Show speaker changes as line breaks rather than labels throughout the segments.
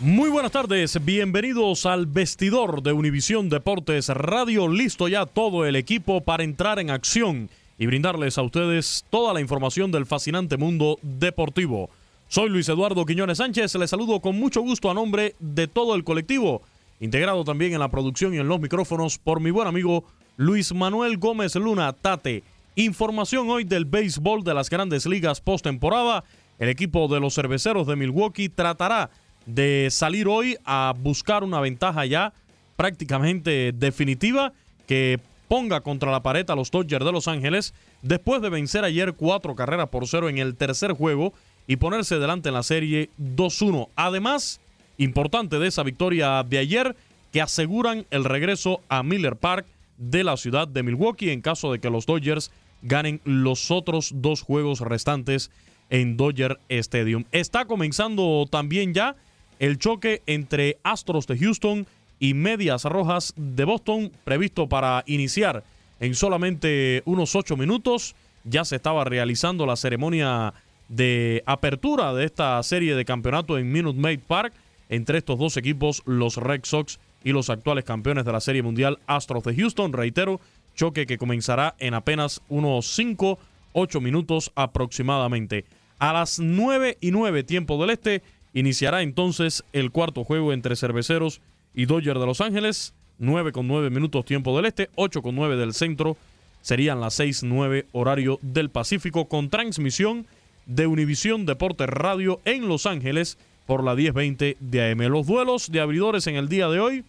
Muy buenas tardes, bienvenidos al vestidor de Univisión Deportes Radio. Listo ya todo el equipo para entrar en acción y brindarles a ustedes toda la información del fascinante mundo deportivo. Soy Luis Eduardo Quiñones Sánchez, les saludo con mucho gusto a nombre de todo el colectivo, integrado también en la producción y en los micrófonos por mi buen amigo Luis Manuel Gómez Luna Tate. Información hoy del béisbol de las grandes ligas postemporada. El equipo de los cerveceros de Milwaukee tratará de salir hoy a buscar una ventaja ya prácticamente definitiva que ponga contra la pared a los Dodgers de Los Ángeles después de vencer ayer cuatro carreras por cero en el tercer juego y ponerse delante en la serie 2-1. Además, importante de esa victoria de ayer, que aseguran el regreso a Miller Park de la ciudad de Milwaukee en caso de que los Dodgers ganen los otros dos juegos restantes en Dodger Stadium. Está comenzando también ya el choque entre Astros de Houston y Medias Rojas de Boston, previsto para iniciar en solamente unos ocho minutos. Ya se estaba realizando la ceremonia de apertura de esta serie de campeonato en Minute Maid Park entre estos dos equipos, los Red Sox y los actuales campeones de la Serie Mundial Astros de Houston. Reitero, choque que comenzará en apenas unos 5, 8 minutos aproximadamente. A las 9 y 9 tiempo del este iniciará entonces el cuarto juego entre Cerveceros y Dodgers de Los Ángeles. 9 con 9 minutos tiempo del este, 8 con 9 del centro. Serían las 6, 9 horario del Pacífico con transmisión de Univisión Deportes Radio en Los Ángeles por la 1020 de AM. Los duelos de abridores en el día de hoy.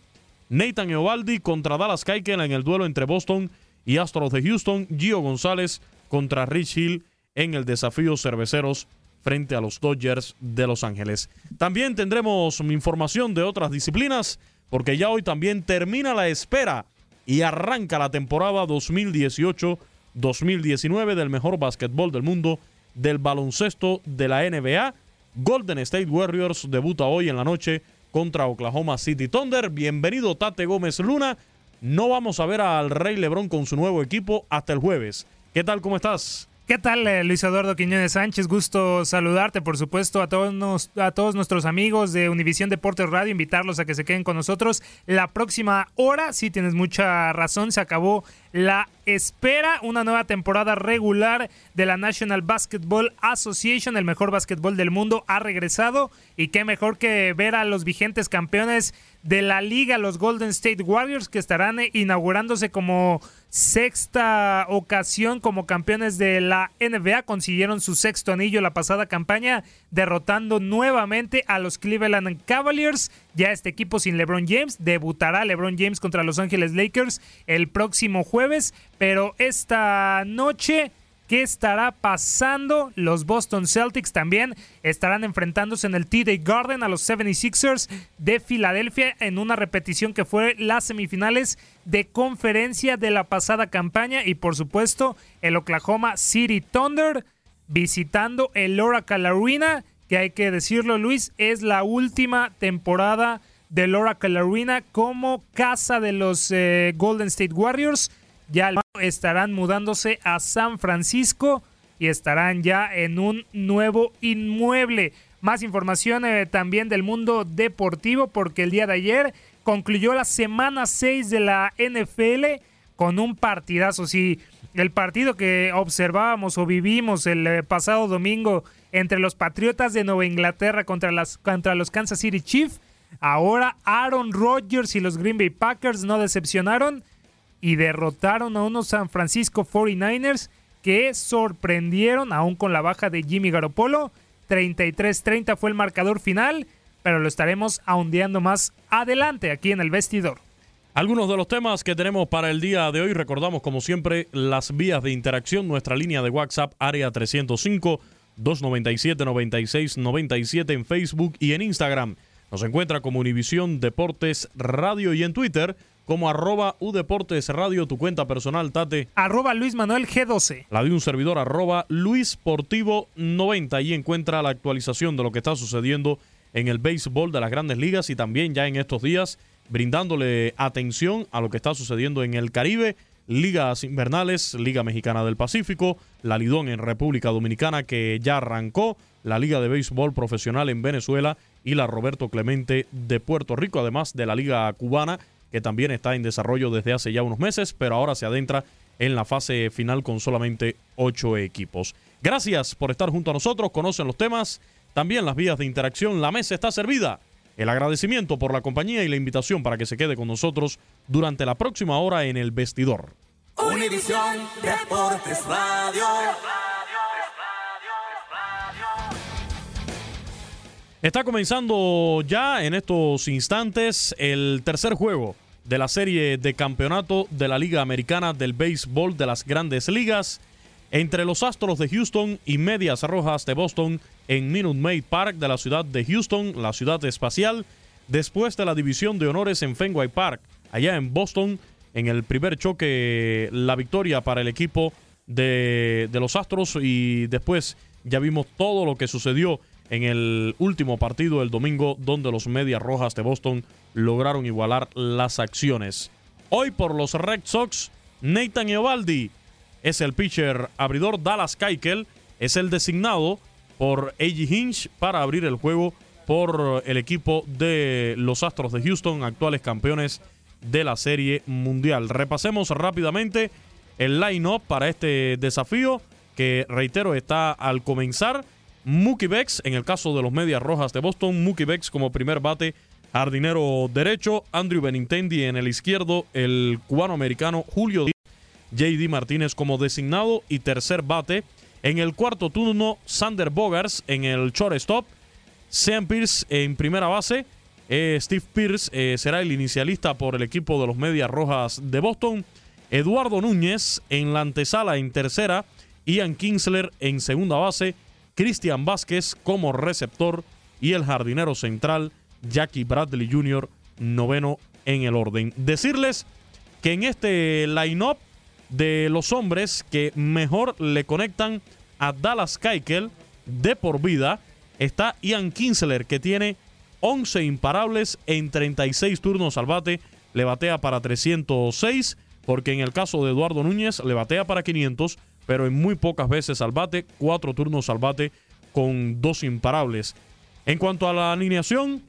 Nathan Eovaldi contra Dallas Keuchel en el duelo entre Boston y Astros de Houston. Gio González contra Rich Hill en el desafío Cerveceros frente a los Dodgers de Los Ángeles. También tendremos información de otras disciplinas porque ya hoy también termina la espera y arranca la temporada 2018-2019 del mejor básquetbol del mundo del baloncesto de la NBA. Golden State Warriors debuta hoy en la noche contra Oklahoma City Thunder. Bienvenido Tate Gómez Luna. No vamos a ver al Rey Lebron con su nuevo equipo hasta el jueves. ¿Qué tal? ¿Cómo estás?
¿Qué tal, eh, Luis Eduardo Quiñones Sánchez? Gusto saludarte, por supuesto, a todos, nos- a todos nuestros amigos de Univisión Deportes Radio, invitarlos a que se queden con nosotros la próxima hora. Sí, tienes mucha razón, se acabó la espera una nueva temporada regular de la National Basketball Association, el mejor básquetbol del mundo, ha regresado y qué mejor que ver a los vigentes campeones de la liga, los Golden State Warriors, que estarán inaugurándose como sexta ocasión como campeones de la NBA. Consiguieron su sexto anillo la pasada campaña, derrotando nuevamente a los Cleveland Cavaliers. Ya este equipo sin LeBron James. Debutará LeBron James contra Los Ángeles Lakers el próximo jueves. Pero esta noche ¿Qué estará pasando? Los Boston Celtics también estarán enfrentándose en el T-Day Garden a los 76ers de Filadelfia en una repetición que fue las semifinales de conferencia de la pasada campaña y por supuesto el Oklahoma City Thunder visitando el Oracle Arena, que hay que decirlo Luis, es la última temporada del Oracle Arena como casa de los eh, Golden State Warriors ya estarán mudándose a San Francisco y estarán ya en un nuevo inmueble. Más información eh, también del mundo deportivo porque el día de ayer concluyó la semana 6 de la NFL con un partidazo. Sí, el partido que observábamos o vivimos el eh, pasado domingo entre los Patriotas de Nueva Inglaterra contra, las, contra los Kansas City Chiefs. Ahora Aaron Rodgers y los Green Bay Packers no decepcionaron y derrotaron a unos San Francisco 49ers que sorprendieron aún con la baja de Jimmy Garoppolo. 33-30 fue el marcador final, pero lo estaremos ahondeando más adelante aquí en el vestidor.
Algunos de los temas que tenemos para el día de hoy, recordamos como siempre las vías de interacción, nuestra línea de WhatsApp área 305 297 96 97 en Facebook y en Instagram. Nos encuentra como Univisión Deportes Radio y en Twitter como arroba Udeportes Radio, tu cuenta personal, Tate.
Arroba Luis Manuel G12.
La de un servidor, arroba Luis Portivo 90. Ahí encuentra la actualización de lo que está sucediendo en el béisbol de las grandes ligas y también ya en estos días brindándole atención a lo que está sucediendo en el Caribe. Ligas invernales, Liga Mexicana del Pacífico, la Lidón en República Dominicana que ya arrancó, la Liga de Béisbol Profesional en Venezuela y la Roberto Clemente de Puerto Rico, además de la Liga Cubana que también está en desarrollo desde hace ya unos meses, pero ahora se adentra en la fase final con solamente ocho equipos. Gracias por estar junto a nosotros, conocen los temas, también las vías de interacción, la mesa está servida. El agradecimiento por la compañía y la invitación para que se quede con nosotros durante la próxima hora en el vestidor.
Univisión Deportes Radio.
Está comenzando ya en estos instantes el tercer juego de la serie de campeonato de la Liga Americana del Béisbol de las Grandes Ligas entre los Astros de Houston y Medias Rojas de Boston en Minute Maid Park de la ciudad de Houston, la ciudad espacial, después de la división de honores en Fenway Park, allá en Boston, en el primer choque, la victoria para el equipo de, de los Astros y después ya vimos todo lo que sucedió en el último partido el domingo donde los Medias Rojas de Boston lograron igualar las acciones. Hoy por los Red Sox, Nathan Eovaldi es el pitcher abridor, Dallas Keuchel es el designado por A.G. Hinch para abrir el juego por el equipo de los Astros de Houston, actuales campeones de la Serie Mundial. Repasemos rápidamente el line-up para este desafío que, reitero, está al comenzar. Mookie Becks, en el caso de los Medias Rojas de Boston, Mookie Becks como primer bate, jardinero derecho, Andrew Benintendi en el izquierdo, el cubano-americano Julio JD Martínez como designado y tercer bate. En el cuarto turno, Sander Bogars en el shortstop, Sam Pierce en primera base. Eh, Steve Pierce eh, será el inicialista por el equipo de los Medias Rojas de Boston. Eduardo Núñez en la antesala en tercera. Ian Kinsler en segunda base. Cristian Vázquez como receptor y el jardinero central Jackie Bradley Jr. noveno en el orden. Decirles que en este line-up de los hombres que mejor le conectan a Dallas Keuchel de por vida está Ian Kinsler que tiene 11 imparables en 36 turnos al bate, le batea para 306 porque en el caso de Eduardo Núñez le batea para 500 pero en muy pocas veces al bate, cuatro turnos al bate con dos imparables. En cuanto a la alineación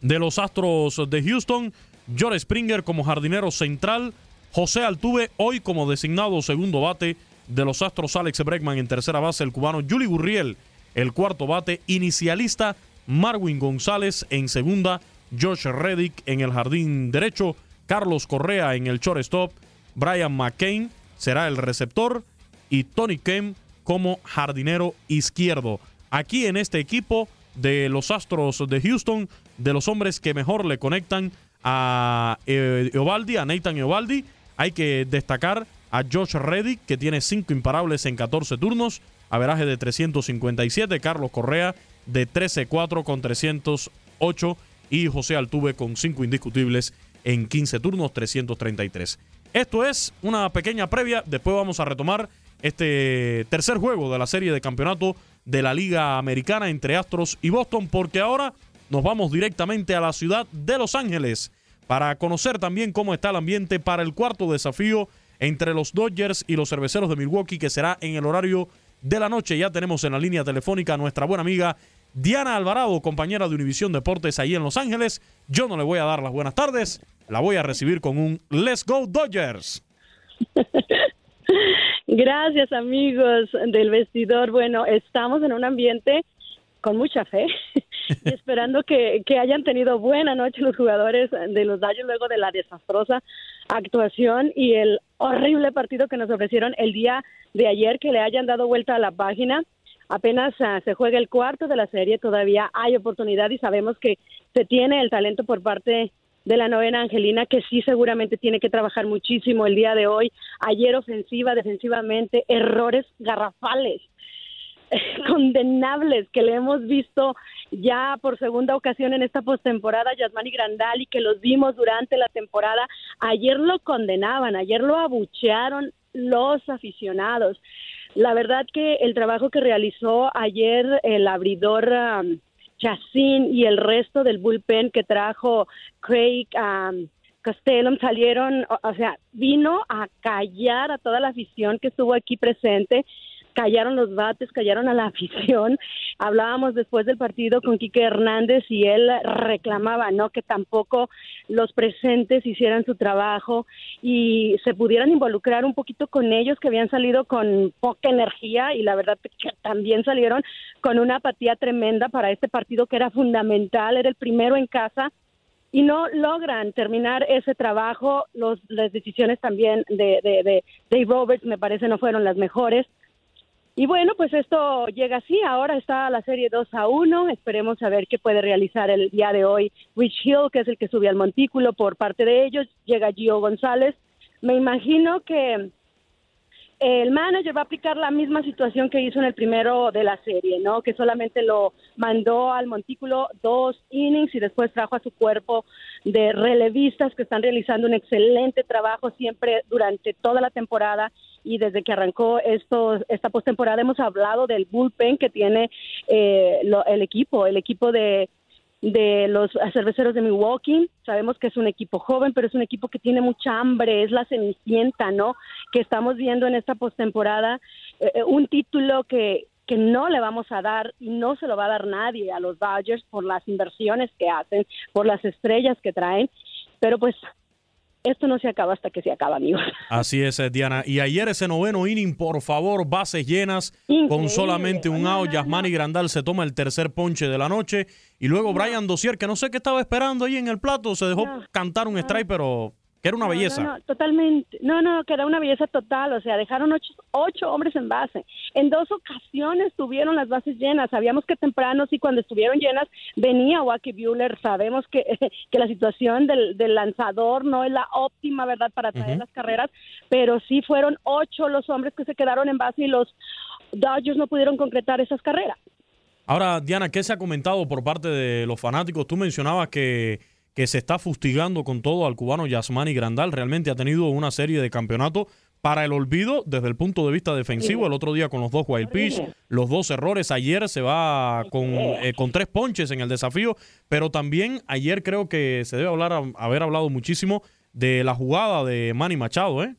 de los Astros de Houston, George Springer como jardinero central, José Altuve, hoy como designado segundo bate de los Astros, Alex Bregman en tercera base, el cubano Juli Gurriel, el cuarto bate, inicialista Marwin González en segunda, Josh Reddick en el jardín derecho, Carlos Correa en el shortstop, Brian McCain será el receptor y Tony Kemp como jardinero izquierdo. Aquí en este equipo de los Astros de Houston, de los hombres que mejor le conectan a eh, Eovaldi, a Nathan Eovaldi, hay que destacar a Josh Reddick, que tiene cinco imparables en 14 turnos, averaje de 357, Carlos Correa de 13-4 con 308 y José Altuve con cinco indiscutibles en 15 turnos, 333. Esto es una pequeña previa, después vamos a retomar este tercer juego de la serie de campeonato de la Liga Americana entre Astros y Boston, porque ahora nos vamos directamente a la ciudad de Los Ángeles para conocer también cómo está el ambiente para el cuarto desafío entre los Dodgers y los cerveceros de Milwaukee, que será en el horario de la noche. Ya tenemos en la línea telefónica a nuestra buena amiga Diana Alvarado, compañera de Univisión Deportes ahí en Los Ángeles. Yo no le voy a dar las buenas tardes, la voy a recibir con un Let's Go Dodgers.
Gracias amigos del vestidor. Bueno, estamos en un ambiente con mucha fe y esperando que, que, hayan tenido buena noche los jugadores de los Dodgers luego de la desastrosa actuación y el horrible partido que nos ofrecieron el día de ayer, que le hayan dado vuelta a la página. Apenas uh, se juega el cuarto de la serie, todavía hay oportunidad y sabemos que se tiene el talento por parte de la novena Angelina, que sí seguramente tiene que trabajar muchísimo el día de hoy. Ayer ofensiva, defensivamente, errores garrafales, condenables que le hemos visto ya por segunda ocasión en esta postemporada, Yasmani Grandal, y que los vimos durante la temporada. Ayer lo condenaban, ayer lo abuchearon los aficionados. La verdad que el trabajo que realizó ayer el abridor um, y el resto del bullpen que trajo Craig um, Castellum salieron, o, sea, vino a callar a toda la afición que estuvo aquí presente callaron los bates, callaron a la afición. Hablábamos después del partido con Quique Hernández y él reclamaba, ¿no? Que tampoco los presentes hicieran su trabajo y se pudieran involucrar un poquito con ellos que habían salido con poca energía y la verdad que también salieron con una apatía tremenda para este partido que era fundamental, era el primero en casa y no logran terminar ese trabajo. Los, las decisiones también de, de, de Dave Roberts me parece no fueron las mejores. Y bueno, pues esto llega así. Ahora está la serie 2 a 1. Esperemos a ver qué puede realizar el día de hoy Rich Hill, que es el que sube al montículo por parte de ellos. Llega Gio González. Me imagino que el manager va a aplicar la misma situación que hizo en el primero de la serie, ¿no? Que solamente lo mandó al montículo dos innings y después trajo a su cuerpo de relevistas que están realizando un excelente trabajo siempre durante toda la temporada y desde que arrancó esto, esta postemporada hemos hablado del bullpen que tiene eh, lo, el equipo, el equipo de, de los cerveceros de Milwaukee. Sabemos que es un equipo joven, pero es un equipo que tiene mucha hambre, es la cenicienta, ¿no? Que estamos viendo en esta postemporada eh, eh un título que que no le vamos a dar y no se lo va a dar nadie a los Dodgers por las inversiones que hacen, por las estrellas que traen, pero pues esto no se acaba hasta que se acaba, amigos.
Así es, eh, Diana. Y ayer ese noveno inning, por favor, bases llenas, Increíble. con solamente un out. Yasmani Grandal se toma el tercer ponche de la noche. Y luego no. Brian Dosier, que no sé qué estaba esperando ahí en el plato, se dejó no. cantar un strike, pero que era una
no,
belleza.
No, no, totalmente. No, no, que era una belleza total. O sea, dejaron ocho, ocho, hombres en base. En dos ocasiones tuvieron las bases llenas. Sabíamos que temprano, sí, cuando estuvieron llenas, venía Wacky Bueller. Sabemos que, que la situación del, del, lanzador no es la óptima, ¿verdad?, para traer uh -huh. las carreras. Pero sí fueron ocho los hombres que se quedaron en base y los Dodgers no pudieron concretar esas carreras.
Ahora, Diana, ¿qué se ha comentado por parte de los fanáticos? Tú mencionabas que que se está fustigando con todo al cubano Yasmani Grandal. Realmente ha tenido una serie de campeonatos para el olvido desde el punto de vista defensivo. El otro día con los dos wild pitch, los dos errores. Ayer se va con, eh, con tres ponches en el desafío, pero también ayer creo que se debe hablar, haber hablado muchísimo de la jugada de Manny Machado, ¿eh?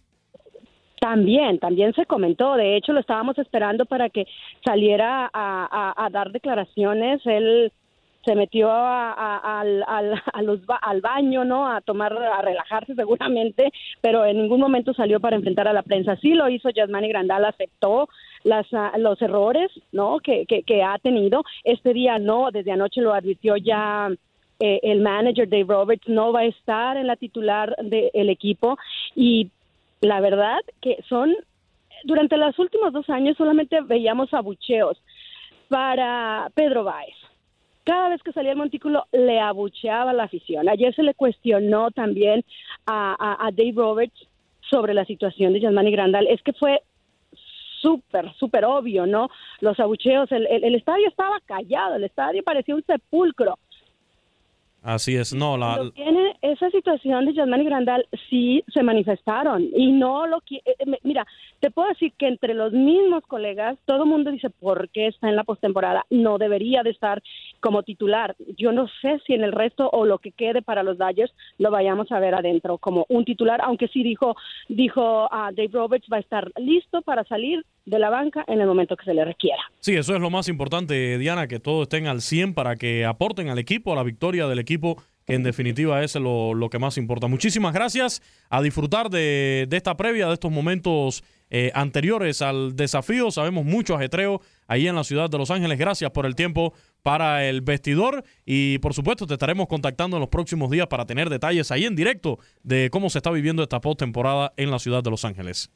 También, también se comentó. De hecho, lo estábamos esperando para que saliera a, a, a dar declaraciones. Él se metió a, a- al, al- a los al baño, ¿no? A tomar, a relajarse seguramente, pero en ningún momento salió para enfrentar a la prensa. Sí lo hizo Yasmani Grandal, aceptó las, ah, los errores, ¿no? Que, que, ha tenido. Este día no, desde anoche lo advirtió ya eh, el manager Dave Roberts, no va a estar en la titular del equipo y la verdad que son, durante los últimos dos años solamente veíamos abucheos para Pedro Báez. Cada vez que salía el montículo le abucheaba la afición. Ayer se le cuestionó también a, Dave Roberts sobre la situación de Yasmani Grandal. Es que fue súper, súper obvio, ¿no? Los abucheos, el, el- el estadio estaba callado, el estadio parecía un sepulcro.
Así es, no, la,
esa situación de Yasmani Grandal, sí se manifestaron y no lo eh, eh, Mira, te puedo decir que entre los mismos colegas, todo el mundo dice, ¿por qué está en la postemporada? No debería de estar como titular. Yo no sé si en el resto o lo que quede para los Dodgers lo vayamos a ver adentro como un titular, aunque sí dijo, dijo a Dave Roberts va a estar listo para salir de la banca en el momento que se le requiera.
Sí, eso es lo más importante, Diana, que todos estén al 100 para que aporten al equipo, a la victoria del equipo, que en definitiva es lo, que más importa. Muchísimas gracias a disfrutar de, de esta previa, de estos momentos eh, anteriores al desafío. Sabemos mucho ajetreo ahí en la ciudad de Los Ángeles. Gracias por el tiempo para el vestidor y por supuesto te estaremos contactando en los próximos días para tener detalles ahí en directo de cómo se está viviendo esta postemporada en la ciudad de Los Ángeles.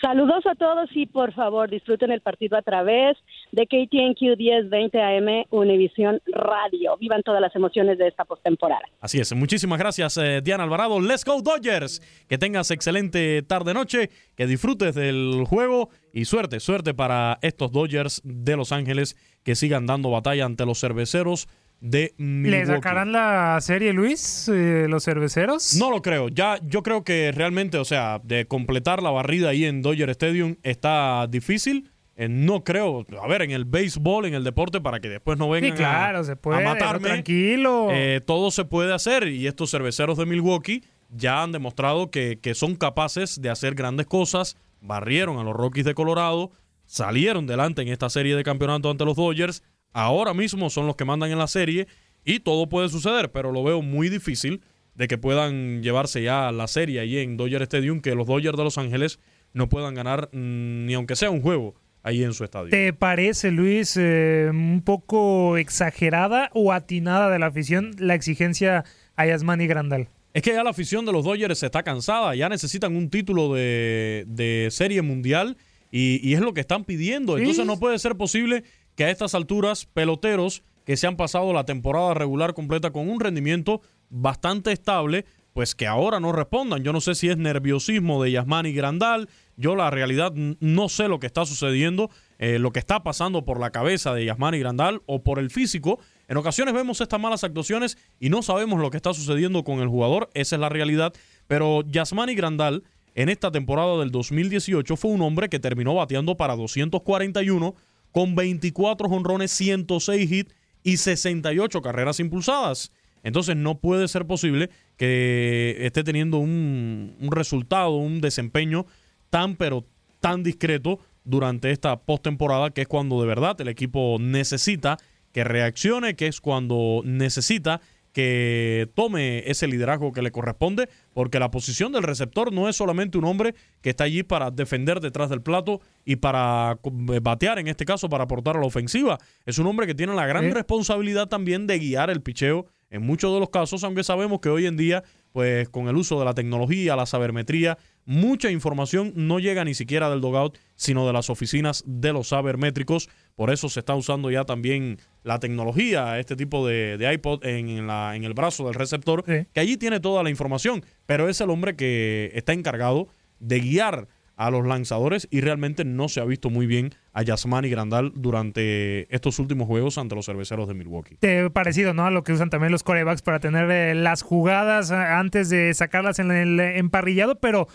Saludos a todos y por favor disfruten el partido a través de KTNQ 1020 AM Univisión Radio. Vivan todas las emociones de esta postemporada.
Así es, muchísimas gracias eh, Diana Alvarado. Let's go Dodgers. Que tengas excelente tarde-noche, que disfrutes del juego y suerte, suerte para estos Dodgers de Los Ángeles que sigan dando batalla ante los cerveceros de
¿Le
Milwaukee.
sacarán la serie, Luis, eh, los cerveceros?
No lo creo. Ya, yo creo que realmente, o sea, de completar la barrida ahí en Dodger Stadium está difícil. Eh, no creo, a ver, en el béisbol, en el deporte, para que después no vengan
Sí, claro,
a,
se puede,
a matarme.
tranquilo.
Eh, todo se puede hacer y estos cerveceros de Milwaukee ya han demostrado que, que son capaces de hacer grandes cosas. Barrieron a los Rockies de Colorado, salieron delante en esta serie de campeonato ante los Dodgers. Ahora mismo son los que mandan en la serie y todo puede suceder, pero lo veo muy difícil de que puedan llevarse ya la serie ahí en Dodger Stadium, que los Dodgers de Los Ángeles no puedan ganar mm, ni aunque sea un juego ahí en su estadio.
¿Te parece, Luis, eh, un poco exagerada o atinada de la afición la exigencia a Yasmani Grandal?
Es que ya la afición de los Dodgers está cansada, ya necesitan un título de, de serie mundial y, y es lo que están pidiendo. Entonces no puede ser posible a estas alturas peloteros que se han pasado la temporada regular completa con un rendimiento bastante estable, pues que ahora no respondan. Yo no sé si es nerviosismo de Yasmani Grandal, yo la realidad no sé lo que está sucediendo, eh, lo que está pasando por la cabeza de Yasmani Grandal o por el físico. En ocasiones vemos estas malas actuaciones y no sabemos lo que está sucediendo con el jugador, esa es la realidad. Pero Yasmani Grandal en esta temporada del 2018 fue un hombre que terminó bateando para 241 con 24 jonrones, 106 hits y 68 carreras impulsadas. Entonces no puede ser posible que esté teniendo un, un resultado, un desempeño tan pero tan discreto durante esta postemporada, que es cuando de verdad el equipo necesita que reaccione, que es cuando necesita que tome ese liderazgo que le corresponde, porque la posición del receptor no es solamente un hombre que está allí para defender detrás del plato y para co- batear, en este caso para aportar a la ofensiva. Es un hombre que tiene la gran responsabilidad también de guiar el picheo en muchos de los casos, aunque sabemos que hoy en día, pues con el uso de la tecnología, la sabermetría, mucha información no llega ni siquiera del dogout, sino de las oficinas de los sabermétricos. Por eso se está usando ya también la tecnología, este tipo de, de iPod en, en la, en el brazo del receptor, que allí tiene toda la información, pero es el hombre que está encargado de guiar a los lanzadores y realmente no se ha visto muy bien a Yasmani Grandal durante estos últimos juegos ante los cerveceros de Milwaukee.
Parecido, ¿no? A lo que usan también los corebacks para tener eh, las jugadas eh, antes de sacarlas en el emparrillado, pero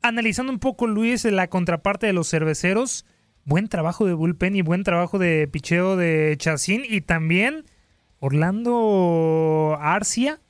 analizando un poco, Luis, la contraparte de los cerveceros, buen trabajo de bullpen y buen trabajo de picheo de Chacín y también Orlando Arcia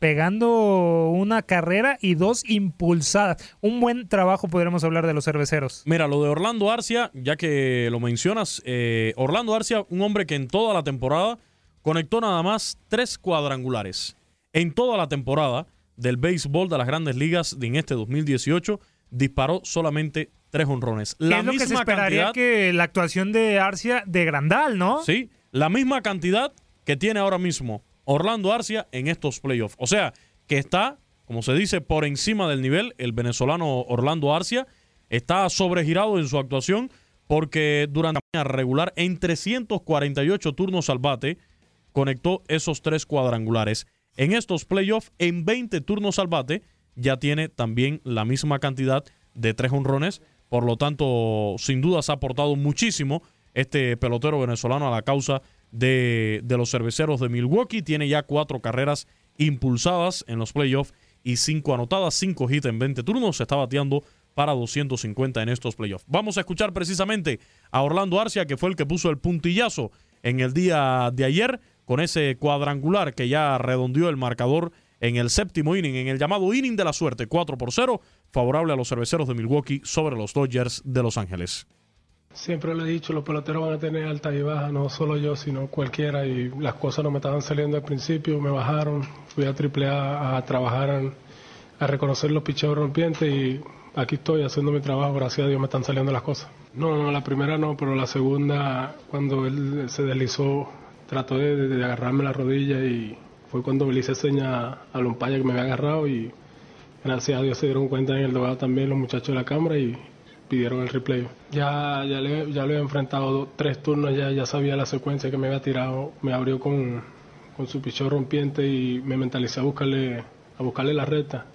pegando una carrera y dos impulsadas. Un buen trabajo podríamos hablar de los cerveceros.
Mira, lo de Orlando Arcia, ya que lo mencionas, eh, Orlando Arcia, un hombre que en toda la temporada conectó nada más tres cuadrangulares. En toda la temporada del béisbol de las grandes ligas en este 2018, disparó solamente tres honrones.
La es lo que se esperaría que la actuación de Arcia de Grandal, ¿no?
Sí, la misma cantidad que tiene ahora mismo Orlando Arcia en estos playoffs. O sea, que está, como se dice, por encima del nivel el venezolano Orlando Arcia. Está sobregirado en su actuación porque durante la regular en 348 turnos al bate conectó esos tres cuadrangulares. En estos playoffs, en 20 turnos al bate, ya tiene también la misma cantidad de tres honrones. Por lo tanto, sin duda se ha aportado muchísimo este pelotero venezolano a la causa de, de los cerveceros de Milwaukee. Tiene ya cuatro carreras impulsadas en los playoffs y cinco anotadas, cinco hits en 20 turnos. Se está bateando para 250 en estos playoffs. Vamos a escuchar precisamente a Orlando Arcia, que fue el que puso el puntillazo en el día de ayer con ese cuadrangular que ya redondeó el marcador en el séptimo inning, en el llamado inning de la suerte, 4 por 0, favorable a los cerveceros de Milwaukee sobre los Dodgers de Los Ángeles.
Siempre le he dicho, los peloteros van a tener altas y bajas, no solo yo, sino cualquiera, y las cosas no me estaban saliendo al principio, me bajaron, fui a AAA a, trabajar, a reconocer los picheos rompientes y aquí estoy haciendo mi trabajo, gracias a Dios me están saliendo las cosas. No, no, la primera no, pero la segunda, cuando él se deslizó, trató de, agarrarme la rodilla y fue cuando le hice seña al umpaya que me había agarrado y gracias a Dios se dieron cuenta en el dogado también los muchachos de la cámara y pidieron el replay. Ya, ya, le, ya lo he enfrentado tres turnos, ya, ya sabía la secuencia que me había tirado, me abrió con, con su pichón rompiente y me mentalicé a buscarle, a buscarle la recta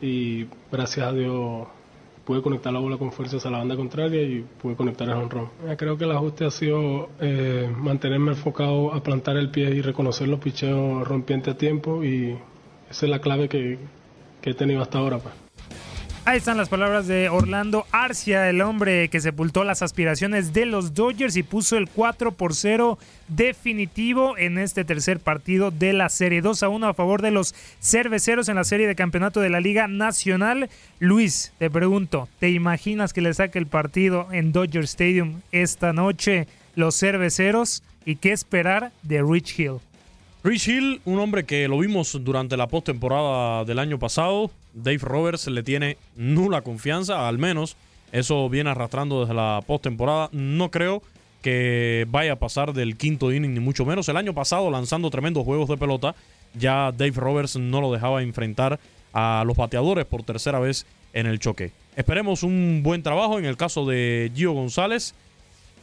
y gracias a Dios pude conectar la bola con fuerzas a la banda contraria y pude conectar el honrón. Creo que el ajuste ha sido eh, mantenerme enfocado a plantar el pie y reconocer los picheos rompientes a tiempo y esa es la clave que, que he tenido hasta ahora. Pues.
Ahí están las palabras de Orlando Arcia, el hombre que sepultó las aspiraciones de los Dodgers y puso el 4 por 0 definitivo en este tercer partido de la serie. 2 a 1 a favor de los cerveceros en la serie de campeonato de la Liga Nacional. Luis, te pregunto, ¿te imaginas que le saque el partido en Dodger Stadium esta noche los cerveceros? ¿Y qué esperar de Rich Hill?
Rich Hill, un hombre que lo vimos durante la postemporada del año pasado, Dave Roberts le tiene nula confianza, al menos eso viene arrastrando desde la postemporada. No creo que vaya a pasar del quinto inning, ni mucho menos. El año pasado, lanzando tremendos juegos de pelota, ya Dave Roberts no lo dejaba enfrentar a los bateadores por tercera vez en el choque. Esperemos un buen trabajo en el caso de Gio González.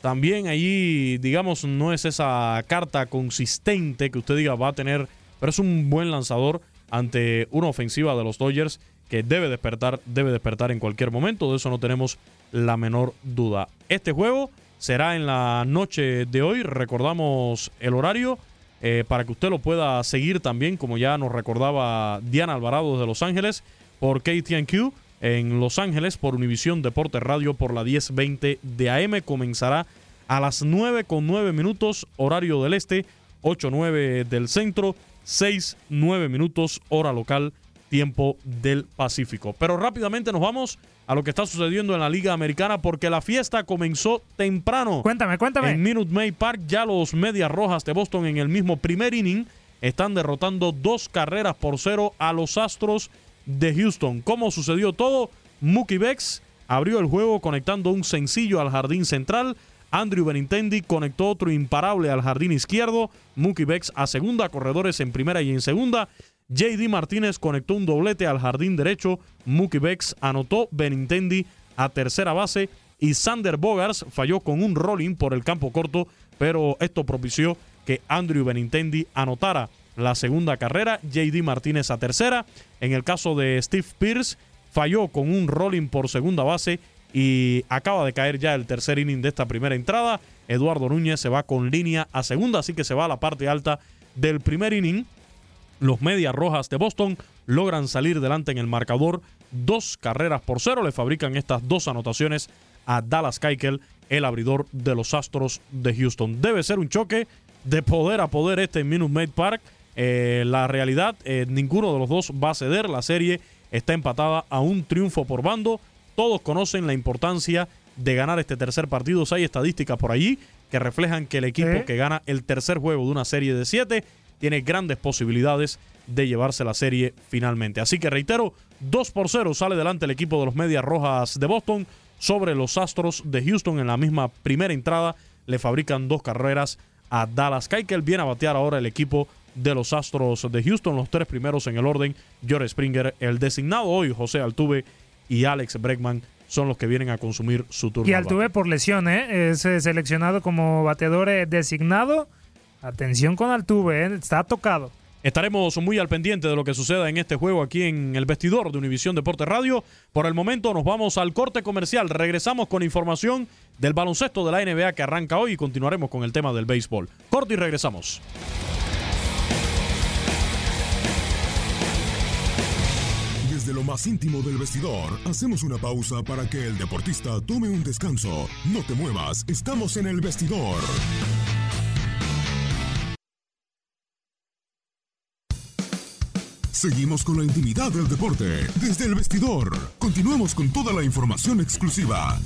También ahí, digamos, no es esa carta consistente que usted diga va a tener, pero es un buen lanzador ante una ofensiva de los Dodgers que debe despertar, debe despertar en cualquier momento, de eso no tenemos la menor duda. Este juego será en la noche de hoy, recordamos el horario eh, para que usted lo pueda seguir también, como ya nos recordaba Diana Alvarado de Los Ángeles, por KTNQ en Los Ángeles, por Univisión Deporte Radio por la 1020 de AM, comenzará a las 9 con 9 minutos, horario del este, 8-9 del centro, 6, 9 minutos, hora local, tiempo del Pacífico. Pero rápidamente nos vamos a lo que está sucediendo en la Liga Americana porque la fiesta comenzó temprano.
Cuéntame, cuéntame.
En Minute Maid Park ya los Medias Rojas de Boston en el mismo primer inning están derrotando dos carreras por cero a los Astros de Houston. ¿Cómo sucedió todo? Mookie Becks abrió el juego conectando un sencillo al jardín central. Andrew Benintendi conectó otro imparable al jardín izquierdo. Mookie Becks a segunda, corredores en primera y en segunda. JD Martínez conectó un doblete al jardín derecho. Mookie Becks anotó Benintendi a tercera base. Y Sander Bogars falló con un rolling por el campo corto, pero esto propició que Andrew Benintendi anotara la segunda carrera. JD Martínez a tercera. En el caso de Steve Pierce, falló con un rolling por segunda base y acaba de caer ya el tercer inning de esta primera entrada. Eduardo Núñez se va con línea a segunda, así que se va a la parte alta del primer inning. Los Medias Rojas de Boston logran salir delante en el marcador. Dos carreras por cero le fabrican estas dos anotaciones a Dallas Keuchel, el abridor de los Astros de Houston. Debe ser un choque de poder a poder este en Minute Maid Park. Eh, la realidad, eh, ninguno de los dos va a ceder. La serie está empatada a un triunfo por bando. Todos conocen la importancia de ganar este tercer partido. Hay estadísticas por allí que reflejan que el equipo que gana el tercer juego de una serie de siete tiene grandes posibilidades de llevarse la serie finalmente. Así que reitero, 2 por 0 sale delante el equipo de los Medias Rojas de Boston sobre los Astros de Houston en la misma primera entrada. Le fabrican dos carreras a Dallas Keuchel. Viene a batear ahora el equipo de los Astros de Houston, los tres primeros en el orden. George Springer, el designado hoy, José Altuve y Alex Bregman son los que vienen a consumir su turno.
Y Altuve por lesión, ¿eh? es eh, seleccionado como bateador eh, designado. Atención con Altuve, ¿eh? está tocado.
Estaremos muy al pendiente de lo que suceda en este juego aquí en el vestidor de Univisión Deporte Radio. Por el momento nos vamos al corte comercial. Regresamos con información del baloncesto de la NBA que arranca hoy y continuaremos con el tema del béisbol. Corte y regresamos.
Más íntimo del vestidor, hacemos una pausa para que el deportista tome un descanso. No te muevas, estamos en el vestidor. Seguimos con la intimidad del deporte desde el vestidor. Continuamos con toda la información exclusiva.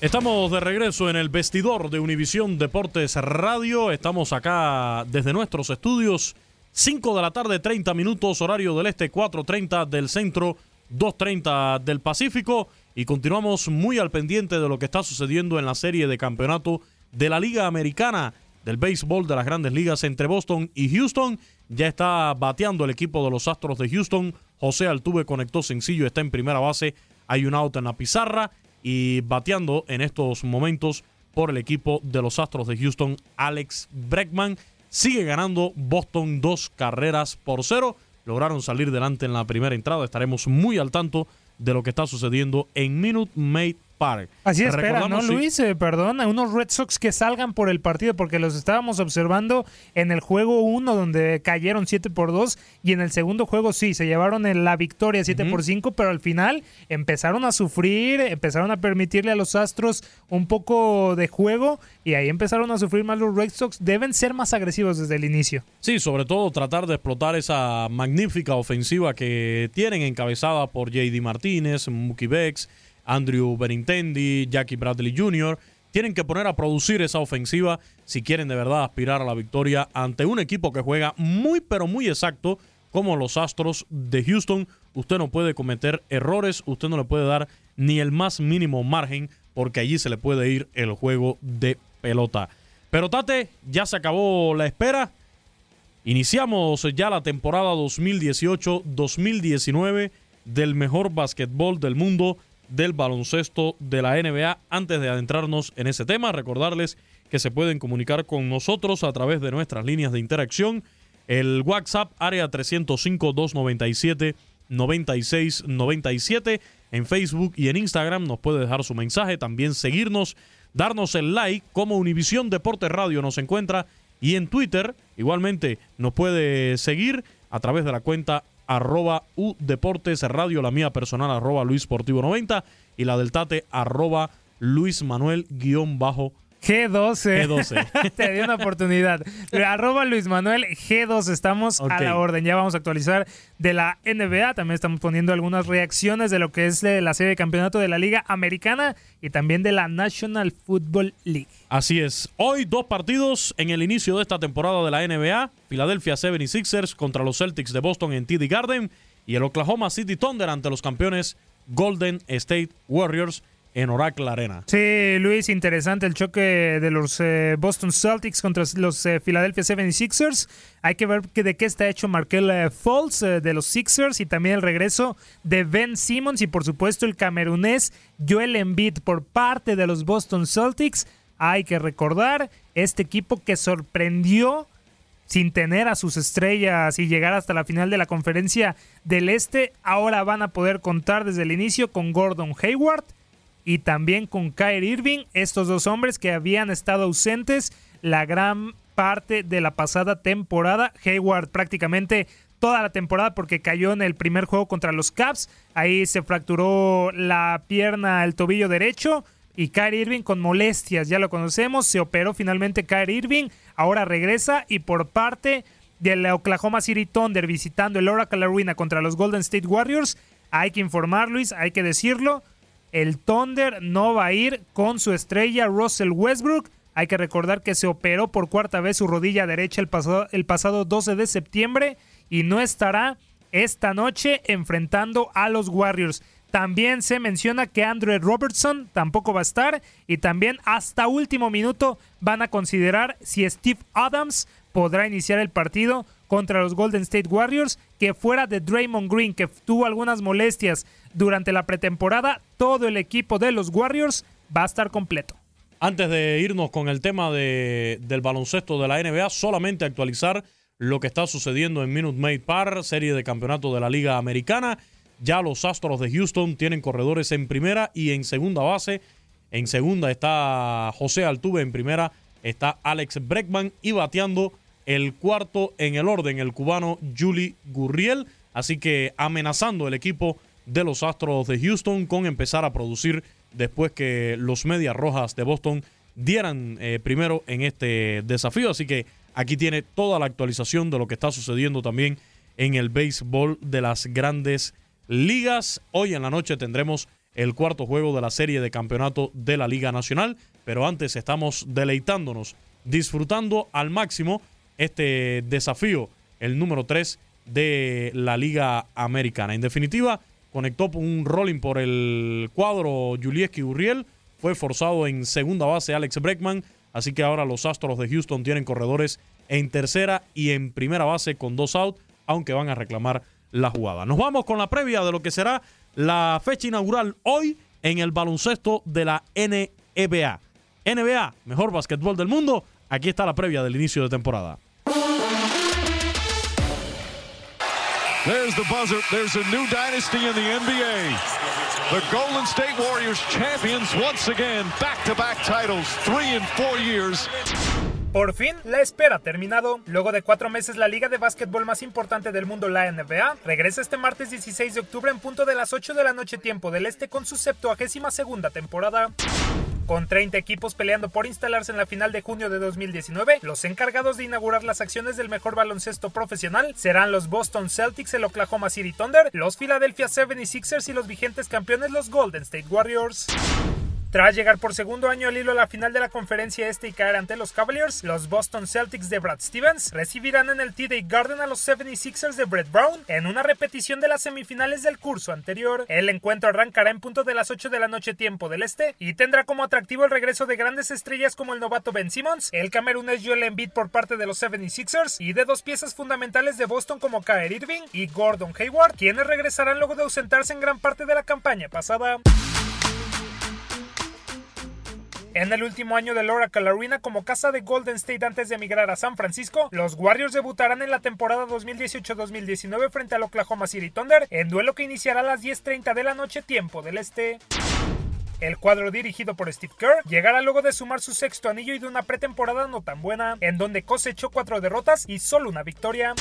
Estamos de regreso en el vestidor de Univisión Deportes Radio. Estamos acá desde nuestros estudios. 5 de la tarde, 30 minutos, horario del este, 4.30 del centro, 2.30 del Pacífico. Y continuamos muy al pendiente de lo que está sucediendo en la serie de campeonato de la Liga Americana del béisbol de las grandes ligas entre Boston y Houston. Ya está bateando el equipo de los Astros de Houston. José Altuve conectó sencillo, está en primera base. Hay un out en la pizarra y bateando en estos momentos por el equipo de los Astros de Houston, Alex Breckman. Sigue ganando Boston dos carreras por cero. Lograron salir delante en la primera entrada. Estaremos muy al tanto de lo que está sucediendo en Minute Maid Park.
Así espera, ¿no, Luis? Eh, perdón, a unos Red Sox que salgan por el partido, porque los estábamos observando en el juego 1, donde cayeron 7 por 2, y en el segundo juego sí, se llevaron en la victoria 7 por 5, pero al final empezaron a sufrir, empezaron a permitirle a los Astros un poco de juego, y ahí empezaron a sufrir más los Red Sox. Deben ser más agresivos desde el inicio.
Sí, sobre todo tratar de explotar esa magnífica ofensiva que tienen encabezada por JD Martínez, Mookie Becks, Andrew Benintendi, Jackie Bradley Jr. Tienen que poner a producir esa ofensiva si quieren de verdad aspirar a la victoria ante un equipo que juega muy pero muy exacto como los Astros de Houston. Usted no puede cometer errores, usted no le puede dar ni el más mínimo margen porque allí se le puede ir el juego de pelota. Pero Tate, ya se acabó la espera. Iniciamos ya la temporada 2018-2019 del mejor básquetbol del mundo del baloncesto de la NBA. Antes de adentrarnos en ese tema, recordarles que se pueden comunicar con nosotros a través de nuestras líneas de interacción. El WhatsApp área 305-297-9697. En Facebook y en Instagram nos puede dejar su mensaje. También seguirnos, darnos el like como Univisión Deporte Radio nos encuentra. Y en Twitter igualmente nos puede seguir a través de la cuenta arroba U Deportes Radio, la mía personal, arroba Luis Sportivo 90 y la del Tate, arroba Luis Manuel guion bajo
G12.
G12.
Te di una oportunidad. Arroba Luis Manuel G2. Estamos a la orden. Ya vamos a actualizar de la NBA. También estamos poniendo algunas reacciones de lo que es la serie de campeonato de la Liga Americana y también de la National Football League.
Así es. Hoy dos partidos en el inicio de esta temporada de la NBA. Philadelphia 76ers contra los Celtics de Boston en TD Garden y el Oklahoma City Thunder ante los campeones Golden State Warriors en Oracle Arena.
Sí, Luis, interesante el choque de los eh, Boston Celtics contra los eh, Philadelphia 76ers. Hay que ver que de qué está hecho Markel eh, Falls de los Sixers y también el regreso de Ben Simmons y por supuesto el camerunés Joel Embiid por parte de los Boston Celtics. Hay que recordar este equipo que sorprendió sin tener a sus estrellas y llegar hasta la final de la conferencia del Este, ahora van a poder contar desde el inicio con Gordon Hayward, y también con Kyrie Irving, estos dos hombres que habían estado ausentes la gran parte de la pasada temporada. Hayward prácticamente toda la temporada porque cayó en el primer juego contra los Caps. Ahí se fracturó la pierna, el tobillo derecho. Y Kyrie Irving con molestias, ya lo conocemos. Se operó finalmente Kyrie Irving. Ahora regresa y por parte del Oklahoma City Thunder visitando el Oracle Arena contra los Golden State Warriors, hay que informar, Luis, hay que decirlo, el Thunder no va a ir con su estrella Russell Westbrook. Hay que recordar que se operó por cuarta vez su rodilla derecha el pasado, el pasado 12 de septiembre y no estará esta noche enfrentando a los Warriors. También se menciona que Andrew Robertson tampoco va a estar y también hasta último minuto van a considerar si Steve Adams podrá iniciar el partido contra los Golden State Warriors, que fuera de Draymond Green, que tuvo algunas molestias durante la pretemporada, todo el equipo de los Warriors va a estar completo.
Antes de irnos con el tema de, del baloncesto de la NBA, solamente actualizar lo que está sucediendo en Minute Maid Park, serie de campeonato de la Liga Americana. Ya los Astros de Houston tienen corredores en primera y en segunda base. En segunda está José Altuve, en primera está Alex Breckman y bateando el cuarto en el orden, el cubano Julie Gurriel. Así que amenazando el equipo de los Astros de Houston con empezar a producir después que los Medias Rojas de Boston dieran eh, primero en este desafío. Así que aquí tiene toda la actualización de lo que está sucediendo también en el béisbol de las grandes ligas. Hoy en la noche tendremos el cuarto juego de la serie de campeonato de la Liga Nacional, pero antes estamos deleitándonos, disfrutando al máximo este desafío, el número 3 de la Liga Americana. En definitiva, conectó un rolling por el cuadro Julieski Urriel, fue forzado en segunda base Alex Breckman, así que ahora los Astros de Houston tienen corredores en tercera y en primera base con dos out, aunque van a reclamar la jugada. Nos vamos con la previa de lo que será la fecha inaugural hoy en el baloncesto de la NBA. NBA, mejor básquetbol del mundo. Aquí está la previa del inicio de temporada.
There's the buzzer. There's a new dynasty in the NBA. The Golden State Warriors champions once again, back-to-back titles, three in four years.
Por fin, la espera ha terminado. Luego de cuatro meses, la liga de básquetbol más importante del mundo, la NBA, regresa este martes 16 de octubre en punto de las 8 de la noche tiempo del este con su 72 segunda temporada. Con 30 equipos peleando por instalarse en la final de junio de 2019, los encargados de inaugurar las acciones del mejor baloncesto profesional serán los Boston Celtics, el Oklahoma City Thunder, los Philadelphia 76ers y los vigentes campeones los Golden State Warriors. Tras llegar por segundo año al hilo a la final de la conferencia este y caer ante los Cavaliers, los Boston Celtics de Brad Stevens recibirán en el TD Garden a los 76ers de Brett Brown en una repetición de las semifinales del curso anterior. El encuentro arrancará en punto de las 8 de la noche tiempo del este y tendrá como atractivo el regreso de grandes estrellas como el novato Ben Simmons, el camerunés Joel Embiid por parte de los 76ers y de dos piezas fundamentales de Boston como Kyrie Irving y Gordon Hayward, quienes regresarán luego de ausentarse en gran parte de la campaña pasada. En el último año del Oracle Arena como casa de Golden State antes de emigrar a San Francisco, los Warriors debutarán en la temporada 2018-2019 frente al Oklahoma City Thunder en duelo que iniciará a las 10.30 de la noche tiempo del este. El cuadro dirigido por Steve Kerr llegará luego de sumar su sexto anillo y de una pretemporada no tan buena, en donde cosechó cuatro derrotas y solo una victoria.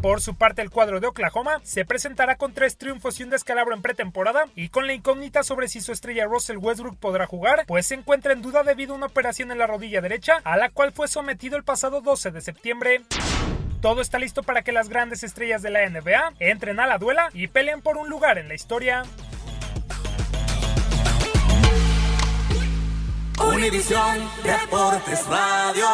Por su parte, el cuadro de Oklahoma se presentará con tres triunfos y un descalabro en pretemporada y con la incógnita sobre si su estrella Russell Westbrook podrá jugar, pues se encuentra en duda debido a una operación en la rodilla derecha, a la cual fue sometido el pasado 12 de septiembre. Todo está listo para que las grandes estrellas de la NBA entren a la duela y peleen por un lugar en la historia.
Univisión Deportes Radio.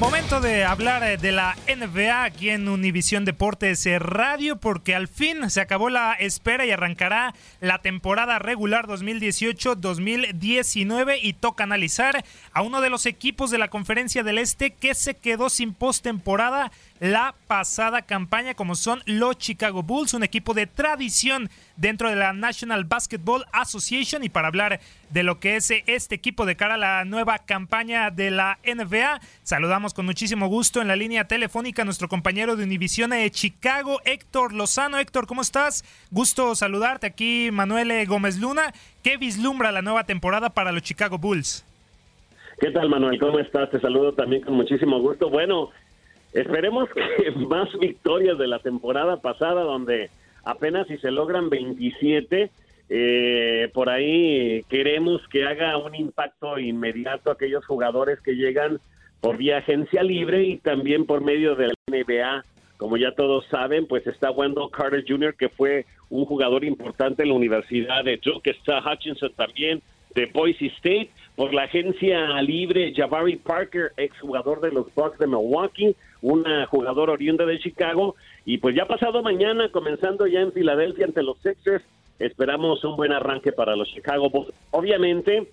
Momento de hablar eh, de la NBA aquí en Univisión Deportes eh, Radio porque al fin se acabó la espera y arrancará la temporada regular 2018-2019 y toca analizar a uno de los equipos de la Conferencia del Este que se quedó sin postemporada la pasada campaña como son los Chicago Bulls, un equipo de tradición dentro de la National Basketball Association. Y para hablar de lo que es este equipo de cara a la nueva campaña de la NBA, saludamos con muchísimo gusto en la línea telefónica a nuestro compañero de Univision de Chicago, Héctor Lozano. Héctor, ¿cómo estás? Gusto saludarte aquí, Manuel Gómez Luna. ¿Qué vislumbra la nueva temporada para los Chicago Bulls?
¿Qué tal, Manuel? ¿Cómo estás? Te saludo también con muchísimo gusto. Bueno, Esperemos que más victorias de la temporada pasada, donde apenas si se logran 27 Eh, por ahí queremos que haga un impacto inmediato a aquellos jugadores que llegan por vía agencia libre y también por medio de la NBA. Como ya todos saben, pues está Wendell Carter Jr., que fue un jugador importante en la Universidad de Duke, está Hutchinson también de Boise State, por la agencia libre Jabari Parker, exjugador de los Bucks de Milwaukee, una jugador oriunda de Chicago, y pues ya pasado mañana, comenzando ya en Filadelfia ante los Sixers, esperamos un buen arranque para los Chicago Bulls. Obviamente,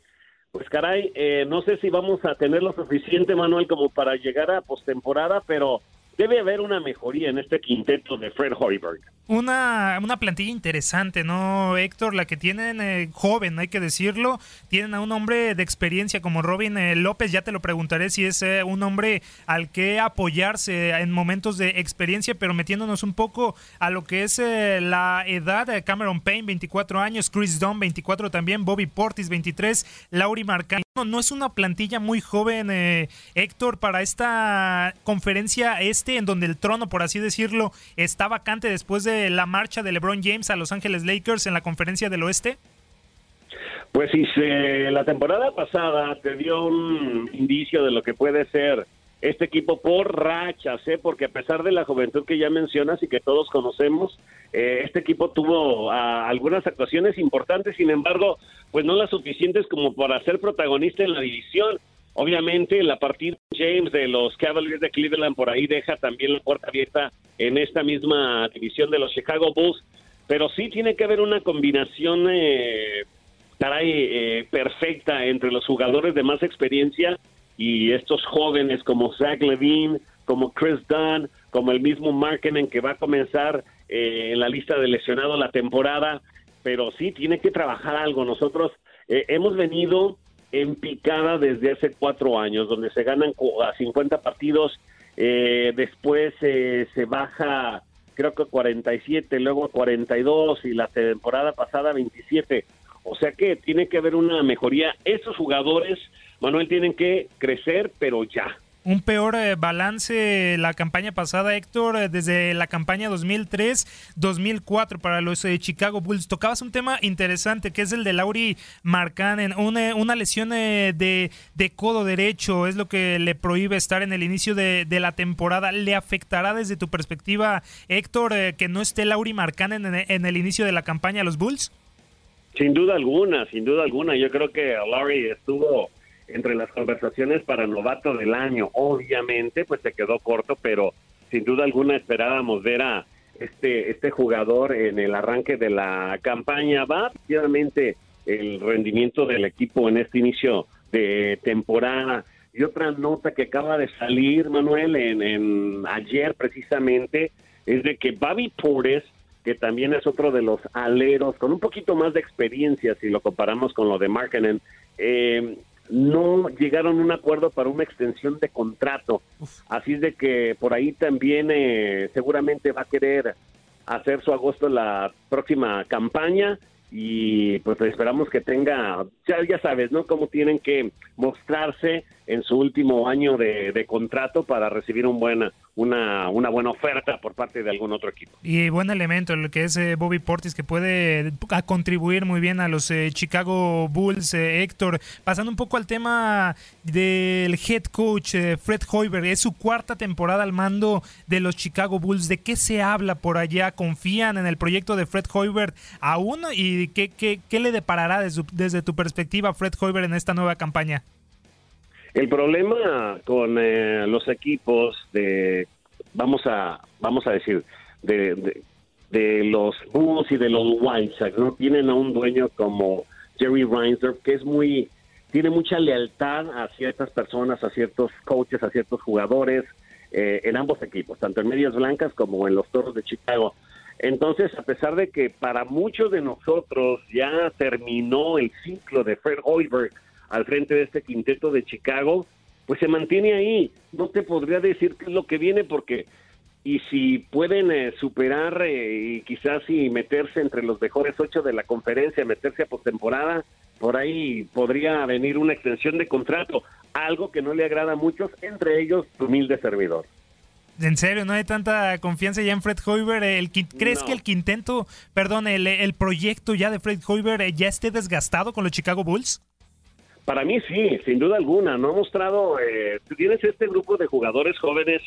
pues caray, eh, no sé si vamos a tener lo suficiente, Manuel, como para llegar a postemporada, pero debe haber una mejoría en este quinteto de Fred Hoiberg.
Una, una plantilla interesante, ¿no, Héctor? La que tienen eh, joven, hay que decirlo. Tienen a un hombre de experiencia como Robin eh, López. Ya te lo preguntaré si es eh, un hombre al que apoyarse en momentos de experiencia, pero metiéndonos un poco a lo que es la edad. Cameron Payne, 24 años. Chris Dunn, 24 también. Bobby Portis, 23. Lauri Marcano. No, es una plantilla muy joven, Héctor, para esta conferencia este, en donde el trono, por así decirlo, está vacante después de la marcha de LeBron James a Los Ángeles Lakers en la conferencia del oeste?
Pues si la temporada pasada te dio un indicio de lo que puede ser este equipo por rachas, ¿eh? porque a pesar de la juventud que ya mencionas y que todos conocemos, eh, este equipo tuvo ah, algunas actuaciones importantes, sin embargo, pues no las suficientes como para ser protagonista en la división. Obviamente, la partida James de los Cavaliers de Cleveland por ahí deja también la puerta abierta en esta misma división de los Chicago Bulls, pero sí tiene que haber una combinación eh, eh, perfecta entre los jugadores de más experiencia y estos jóvenes como Zach Levine, como Chris Dunn, como el mismo Markenen que va a comenzar eh, en la lista de lesionados la temporada, pero sí tiene que trabajar algo. Nosotros eh, hemos venido en picada desde hace cuatro años, donde se ganan a 50 partidos, eh, después eh, se baja creo que 47, luego a 42 y la temporada pasada 27. O sea que tiene que haber una mejoría. Esos jugadores, Manuel, tienen que crecer, pero ya
un peor eh, balance la campaña pasada, Héctor, eh, desde la campaña 2003-2004 para los eh, Chicago Bulls. Tocabas un tema interesante que es el de Lauri Markkanen, una, una lesión de, codo derecho, es lo que le prohíbe estar en el inicio de, la temporada. ¿Le afectará desde tu perspectiva, Héctor, que no esté Lauri Markkanen en, en el inicio de la campaña a los Bulls?
Sin duda alguna, sin duda alguna. Yo creo que Lauri estuvo entre las conversaciones para novato del año. Obviamente, pues se quedó corto, pero sin duda alguna esperábamos ver a este, este jugador en el arranque de la campaña. Va efectivamente el rendimiento del equipo en este inicio de temporada. Y otra nota que acaba de salir, Manuel, en, en ayer precisamente, es de que Bobby Porres, que también es otro de los aleros con un poquito más de experiencia si lo comparamos con lo de Markkanen, eh, no llegaron a un acuerdo para una extensión de contrato. Así es de que por ahí también eh, seguramente va a querer hacer su agosto la próxima campaña y pues esperamos que tenga, ya, ya sabes, ¿no? Cómo tienen que mostrarse en su último año de, contrato para recibir un buena, una, buena oferta por parte de algún otro equipo.
Y buen elemento, el que es eh, Bobby Portis, que puede contribuir muy bien a los eh, Chicago Bulls. Eh, Héctor, pasando un poco al tema del head coach Fred Hoiberg, es su cuarta temporada al mando de los Chicago Bulls. ¿De qué se habla por allá? ¿Confían en el proyecto de Fred Hoiberg aún? ¿Y qué, qué, qué le deparará desde, desde tu perspectiva Fred Hoiberg en esta nueva campaña?
El problema con los equipos de vamos a vamos a decir de, de, los Bulls y de los White Sox, ¿no? Tienen a un dueño como Jerry Reinsdorf que es muy tiene mucha lealtad a ciertas personas, a ciertos coaches, a ciertos jugadores eh, en ambos equipos, tanto en Medias Blancas como en los Toros de Chicago. Entonces, a pesar de que para muchos de nosotros ya terminó el ciclo de Fred Hoiberg al frente de este quinteto de Chicago, pues se mantiene ahí. No te podría decir qué es lo que viene porque y si pueden eh, superar eh, y quizás y meterse entre los mejores ocho de la conferencia, meterse a postemporada, por ahí podría venir una extensión de contrato, algo que no le agrada a muchos, entre ellos tu humilde servidor.
En serio, no hay tanta confianza ya en Fred Hoiber. El, ¿Crees que el quinteto, perdón, el, el, proyecto ya de Fred Hoiber eh, ya esté desgastado con los Chicago Bulls?
Para mí sí, sin duda alguna. No ha mostrado, eh, tienes este grupo de jugadores jóvenes,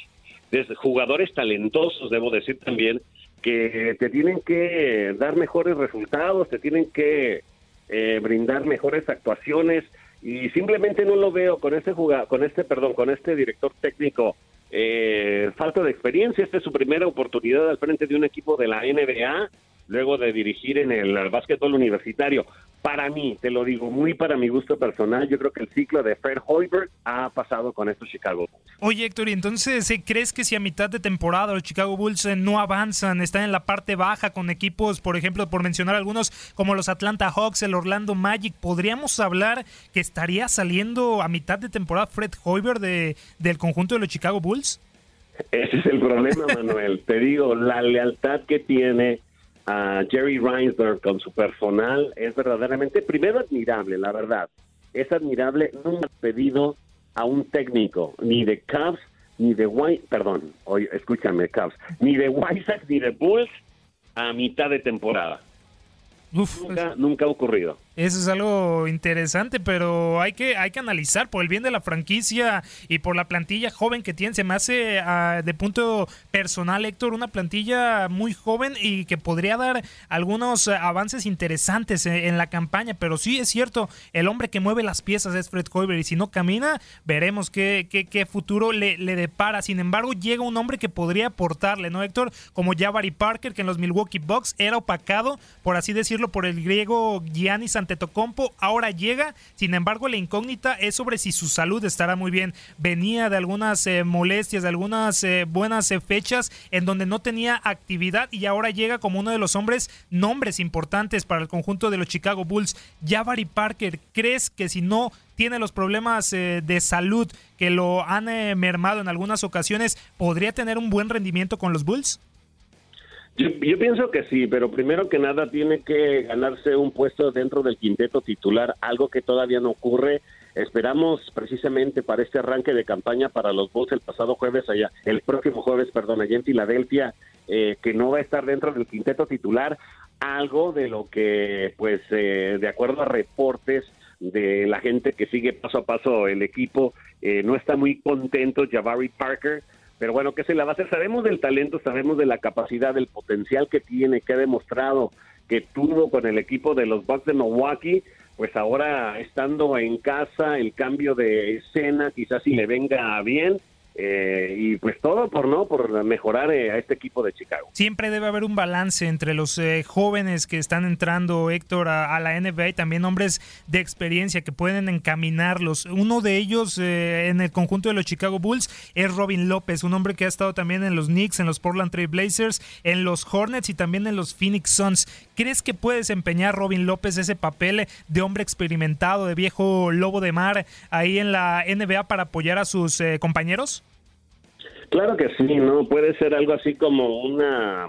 de jugadores talentosos, debo decir también, que te tienen que dar mejores resultados, te tienen que eh, brindar mejores actuaciones y simplemente no lo veo con este jugador, con este perdón, con este director técnico eh, falta de experiencia. Esta es su primera oportunidad al frente de un equipo de la NBA, luego de dirigir en el básquetbol universitario. Para mí, te lo digo, muy para mi gusto personal, yo creo que el ciclo de Fred Hoiberg ha pasado con estos Chicago Bulls.
Oye, Héctor, ¿y entonces eh, crees que si a mitad de temporada los Chicago Bulls eh, no avanzan, están en la parte baja con equipos, por ejemplo, por mencionar algunos como los Atlanta Hawks, el Orlando Magic, podríamos hablar que estaría saliendo a mitad de temporada Fred Hoiberg de, del conjunto de los Chicago Bulls?
Ese es el problema, Manuel. Te digo, la lealtad que tiene a Jerry Reinsberg con su personal es verdaderamente, primero admirable, la verdad. Es admirable, no ha pedido a un técnico, ni de Cubs, ni de White, perdón, oye, escúchame, Cubs, ni de White Sox, ni de Bulls a mitad de temporada. nunca, nunca ha ocurrido.
Eso es algo interesante, pero hay que, hay que analizar por el bien de la franquicia y por la plantilla joven que tiene. Se me hace ah, de punto personal, Héctor, una plantilla muy joven y que podría dar algunos avances interesantes en, la campaña. Pero sí es cierto, el hombre que mueve las piezas es Fred Hoiber y si no camina, veremos qué, qué, qué futuro le, le, depara. Sin embargo, llega un hombre que podría aportarle, ¿no, Héctor? Como Jabari Parker, que en los Milwaukee Bucks era opacado, por así decirlo, por el griego Giannis Ante Tocompo ahora llega, sin embargo la incógnita es sobre si su salud estará muy bien. Venía de algunas eh, molestias, de algunas eh, buenas eh, fechas en donde no tenía actividad y ahora llega como uno de los hombres, nombres importantes para el conjunto de los Chicago Bulls. Jabari Parker, ¿crees que si no tiene los problemas de salud que lo han mermado en algunas ocasiones, podría tener un buen rendimiento con los Bulls?
Yo, pienso que sí, pero primero que nada tiene que ganarse un puesto dentro del quinteto titular, algo que todavía no ocurre. Esperamos precisamente para este arranque de campaña para los Bulls el pasado jueves allá, el próximo jueves, perdón, allá en Filadelfia, eh, que no va a estar dentro del quinteto titular, algo de lo que, pues, eh, de acuerdo a reportes de la gente que sigue paso a paso el equipo, eh, no está muy contento Javari Parker pero bueno, ¿qué se la va a hacer? Sabemos del talento, sabemos de la capacidad, del potencial que tiene, que ha demostrado que tuvo con el equipo de los Bucks de Milwaukee, pues ahora estando en casa, el cambio de escena quizás si le venga bien, eh, y pues todo por no por mejorar eh, a este equipo de Chicago.
Siempre debe haber un balance entre los eh, jóvenes que están entrando, Héctor, a, la NBA y también hombres de experiencia que pueden encaminarlos. Uno de ellos en el conjunto de los Chicago Bulls es Robin López, un hombre que ha estado también en los Knicks, en los Portland Trail Blazers, en los Hornets y también en los Phoenix Suns. ¿Crees que puede desempeñar Robin López ese papel de hombre experimentado, de viejo lobo de mar ahí en la NBA para apoyar a sus compañeros?
Claro que sí, ¿no? Puede ser algo así como una,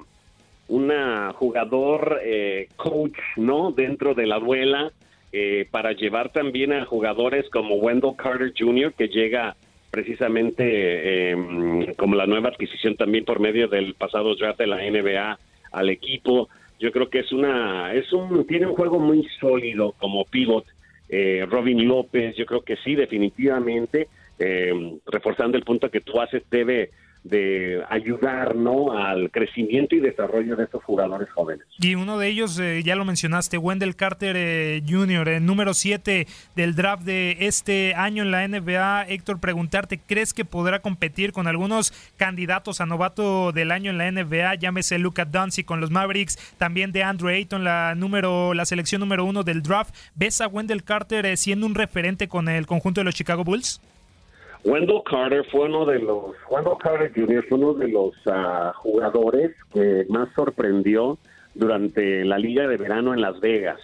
una jugador eh, coach, ¿no? Dentro de la duela, eh, para llevar también a jugadores como Wendell Carter Jr., que llega precisamente em, como la nueva adquisición también por medio del pasado draft de la NBA al equipo. Yo creo que es una, es un, tiene un juego muy sólido como pivot. Eh, Robin López, yo creo que sí, definitivamente eh, reforzando el punto que tú haces, debe de ayudar ¿no? al crecimiento y desarrollo de estos jugadores jóvenes.
Y uno de ellos, eh, ya lo mencionaste, Wendell Carter eh, Jr., el número 7 del draft de este año en la NBA. Héctor, preguntarte, ¿crees que podrá competir con algunos candidatos a novato del año en la NBA? Llámese Luca Doncic con los Mavericks, también de Andrew Ayton, la, número, la selección número uno del draft. ¿Ves a Wendell Carter siendo un referente con el conjunto de los Chicago Bulls?
Wendell Carter fue uno de los, Wendell Carter Jr. fue uno de los ah, jugadores que más sorprendió durante la liga de verano en Las Vegas.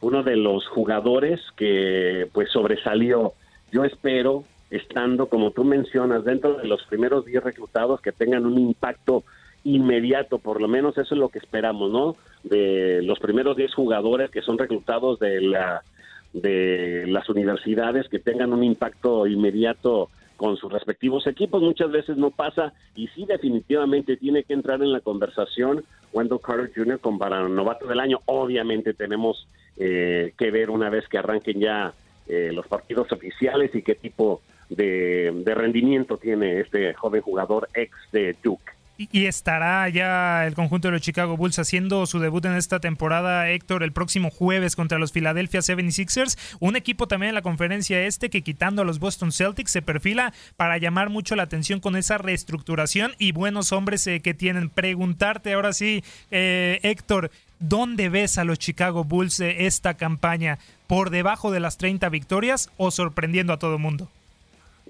Uno de los jugadores que pues sobresalió. Yo espero, estando como tú mencionas, dentro de los primeros 10 reclutados que tengan un impacto inmediato, por lo menos eso es lo que esperamos, ¿no? De los primeros 10 jugadores que son reclutados de la de las universidades que tengan un impacto inmediato con sus respectivos equipos. Muchas veces no pasa y sí definitivamente tiene que entrar en la conversación Wendell Carter Jr. con para novato del año. Obviamente tenemos eh, que ver una vez que arranquen ya eh, los partidos oficiales y qué tipo de, de rendimiento tiene este joven jugador ex de Duke.
Y estará ya el conjunto de los Chicago Bulls haciendo su debut en esta temporada, Héctor, el próximo jueves contra los Philadelphia 76ers. Un equipo también en la conferencia este que quitando a los Boston Celtics se perfila para llamar mucho la atención con esa reestructuración y buenos hombres eh, que tienen. Preguntarte ahora sí, eh, Héctor, ¿dónde ves a los Chicago Bulls eh, esta campaña? ¿Por debajo de las 30 victorias o sorprendiendo a todo el mundo?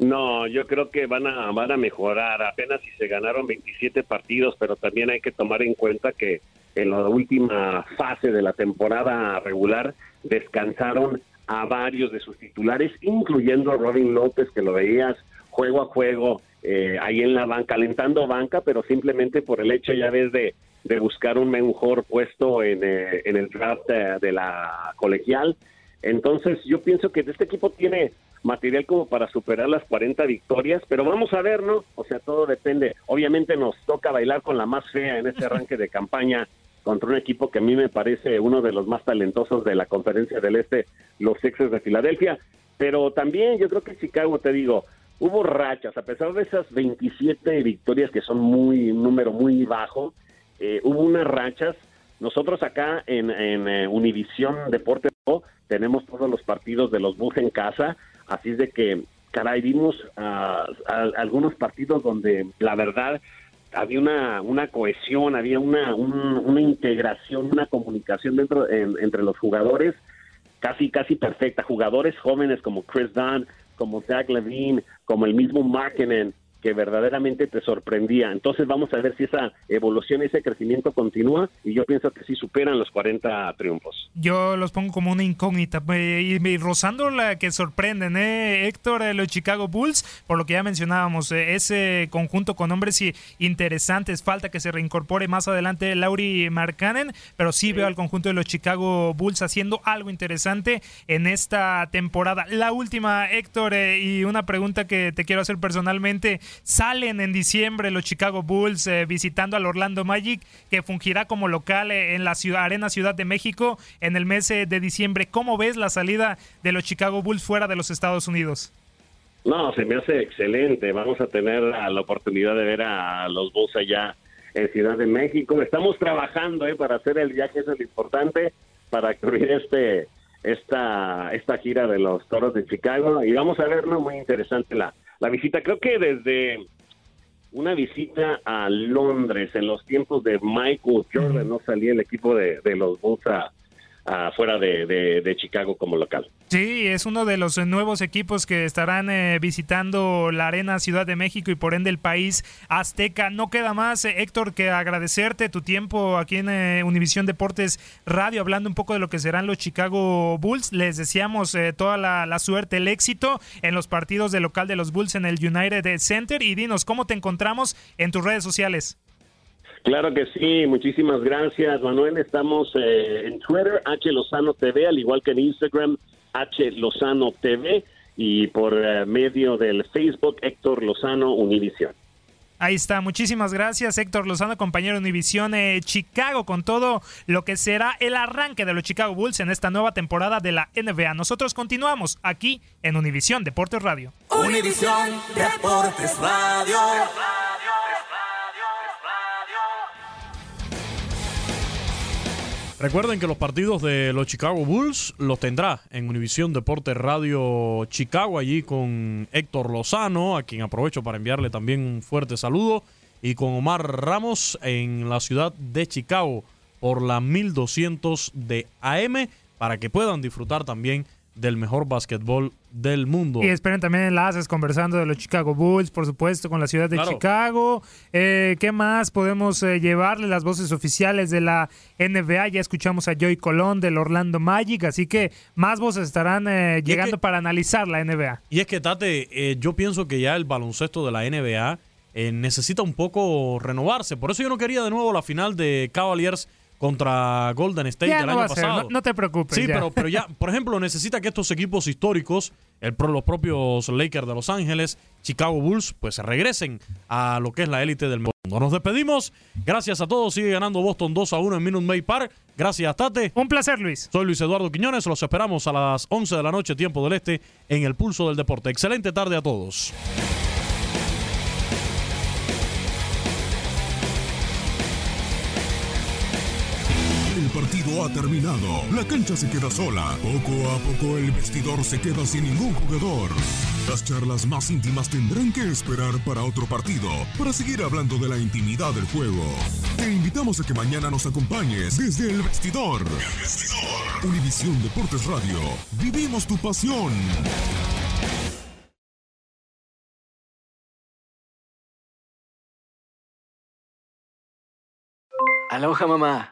No, yo creo que van a van a mejorar. Apenas si se ganaron 27 partidos, pero también hay que tomar en cuenta que en la última fase de la temporada regular descansaron a varios de sus titulares, incluyendo a Robin López, que lo veías juego a juego eh, ahí en la banca, alentando banca, pero simplemente por el hecho ya ves de, de buscar un mejor puesto en, eh, en el draft de, de la colegial. Entonces yo pienso que este equipo tiene material como para superar las 40 victorias, pero vamos a ver, ¿no? O sea, todo depende. Obviamente nos toca bailar con la más fea en este arranque de campaña contra un equipo que a mí me parece uno de los más talentosos de la conferencia del Este, los Sixers de Filadelfia, pero también yo creo que Chicago, te digo, hubo rachas, a pesar de esas 27 victorias que son muy, un número muy bajo, eh, hubo unas rachas. Nosotros acá en, en eh, Univisión Deportes tenemos todos los partidos de los Bulls en casa, así es de que, caray, vimos a- algunos partidos donde la verdad había una, una cohesión, había una, un- una integración, una comunicación dentro en- entre los jugadores casi casi perfecta. Jugadores jóvenes como Chris Dunn, como Zach Levine, como el mismo Markkinen, que verdaderamente te sorprendía. Entonces vamos a ver si esa evolución, ese crecimiento continúa y yo pienso que sí superan los 40 triunfos.
Yo los pongo como una incógnita eh, y, y rozando la que sorprenden, ¿eh? Héctor, eh, los Chicago Bulls, por lo que ya mencionábamos, ese conjunto con hombres y- interesantes, falta que se reincorpore más adelante Lauri Markkanen, pero sí veo al conjunto de los Chicago Bulls haciendo algo interesante en esta temporada. La última, Héctor, eh, y una pregunta que te quiero hacer personalmente, salen en diciembre los Chicago Bulls eh, visitando al Orlando Magic, que fungirá como local eh, en la ciudad, Arena Ciudad de México en el mes eh, de diciembre. ¿Cómo ves la salida de los Chicago Bulls fuera de los Estados Unidos?
No, se me hace excelente. Vamos a tener la oportunidad de ver a los Bulls allá en Ciudad de México. Estamos trabajando eh, para hacer el viaje, eso es lo importante, para cubrir este esta esta gira de los Toros de Chicago y vamos a ver, ¿no? Muy interesante la, la visita. Creo que desde una visita a Londres en los tiempos de Michael Jordan no salía el equipo de, de los Bulls a, a fuera de, de- Chicago como local.
Sí, es uno de los nuevos equipos que estarán eh, visitando la Arena Ciudad de México y por ende el país azteca. No queda más, eh, Héctor, que agradecerte tu tiempo aquí en eh, Univisión Deportes Radio, hablando un poco de lo que serán los Chicago Bulls. Les deseamos eh, toda la, la suerte, el éxito en los partidos de local de los Bulls en el United Center. Y dinos, ¿cómo te encontramos en tus redes sociales?
Claro que sí, muchísimas gracias, Manuel. Estamos eh, en Twitter, H Lozano TV, al igual que en Instagram, H Lozano TV, y por eh, medio del Facebook, Héctor Lozano Univision.
Ahí está, muchísimas gracias Héctor Lozano, compañero de Univisión eh, Chicago, con todo lo que será el arranque de los Chicago Bulls en esta nueva temporada de la NBA. Nosotros continuamos aquí en Univisión Deportes Radio.
Univisión Deportes Radio.
Recuerden que los partidos de los Chicago Bulls los tendrá en Univisión Deportes Radio Chicago, allí con Héctor Lozano, a quien aprovecho para enviarle también un fuerte saludo, y con Omar Ramos en la ciudad de Chicago por la 1200 de AM, para que puedan disfrutar también del mejor básquetbol del mundo.
Y esperen también enlaces conversando de los Chicago Bulls, por supuesto, con la ciudad de
Claro.
Chicago. Eh, ¿Qué más podemos eh, llevarle? Las voces oficiales de la NBA. Ya escuchamos a Joey Colón del Orlando Magic, así que más voces estarán eh, llegando para analizar la NBA.
Y es que, Tate, yo pienso que ya el baloncesto de la NBA necesita un poco renovarse. Por eso yo no quería de nuevo la final de Cavaliers contra Golden State
Ya
el
no
año pasado.
no- no te preocupes,
Sí,
ya.
pero, pero ya, por ejemplo, necesita que estos equipos históricos, el, los propios Lakers de Los Ángeles, Chicago Bulls, pues se regresen a lo que es la élite del mundo. Nos despedimos. Gracias a todos. Sigue ganando Boston 2 a 1 en Minute Maid Park. Gracias, Tate.
Un placer, Luis.
Soy Luis Eduardo Quiñones. Los esperamos a las 11 de la noche, tiempo del este, en el Pulso del Deporte. Excelente tarde a todos.
El ha terminado. La cancha se queda sola. Poco a poco el vestidor se queda sin ningún jugador. Las charlas más íntimas tendrán que esperar para otro partido, para seguir hablando de la intimidad del juego. Te invitamos a que mañana nos acompañes desde el vestidor. Univisión Deportes Radio. Vivimos tu pasión.
Aloha mamá.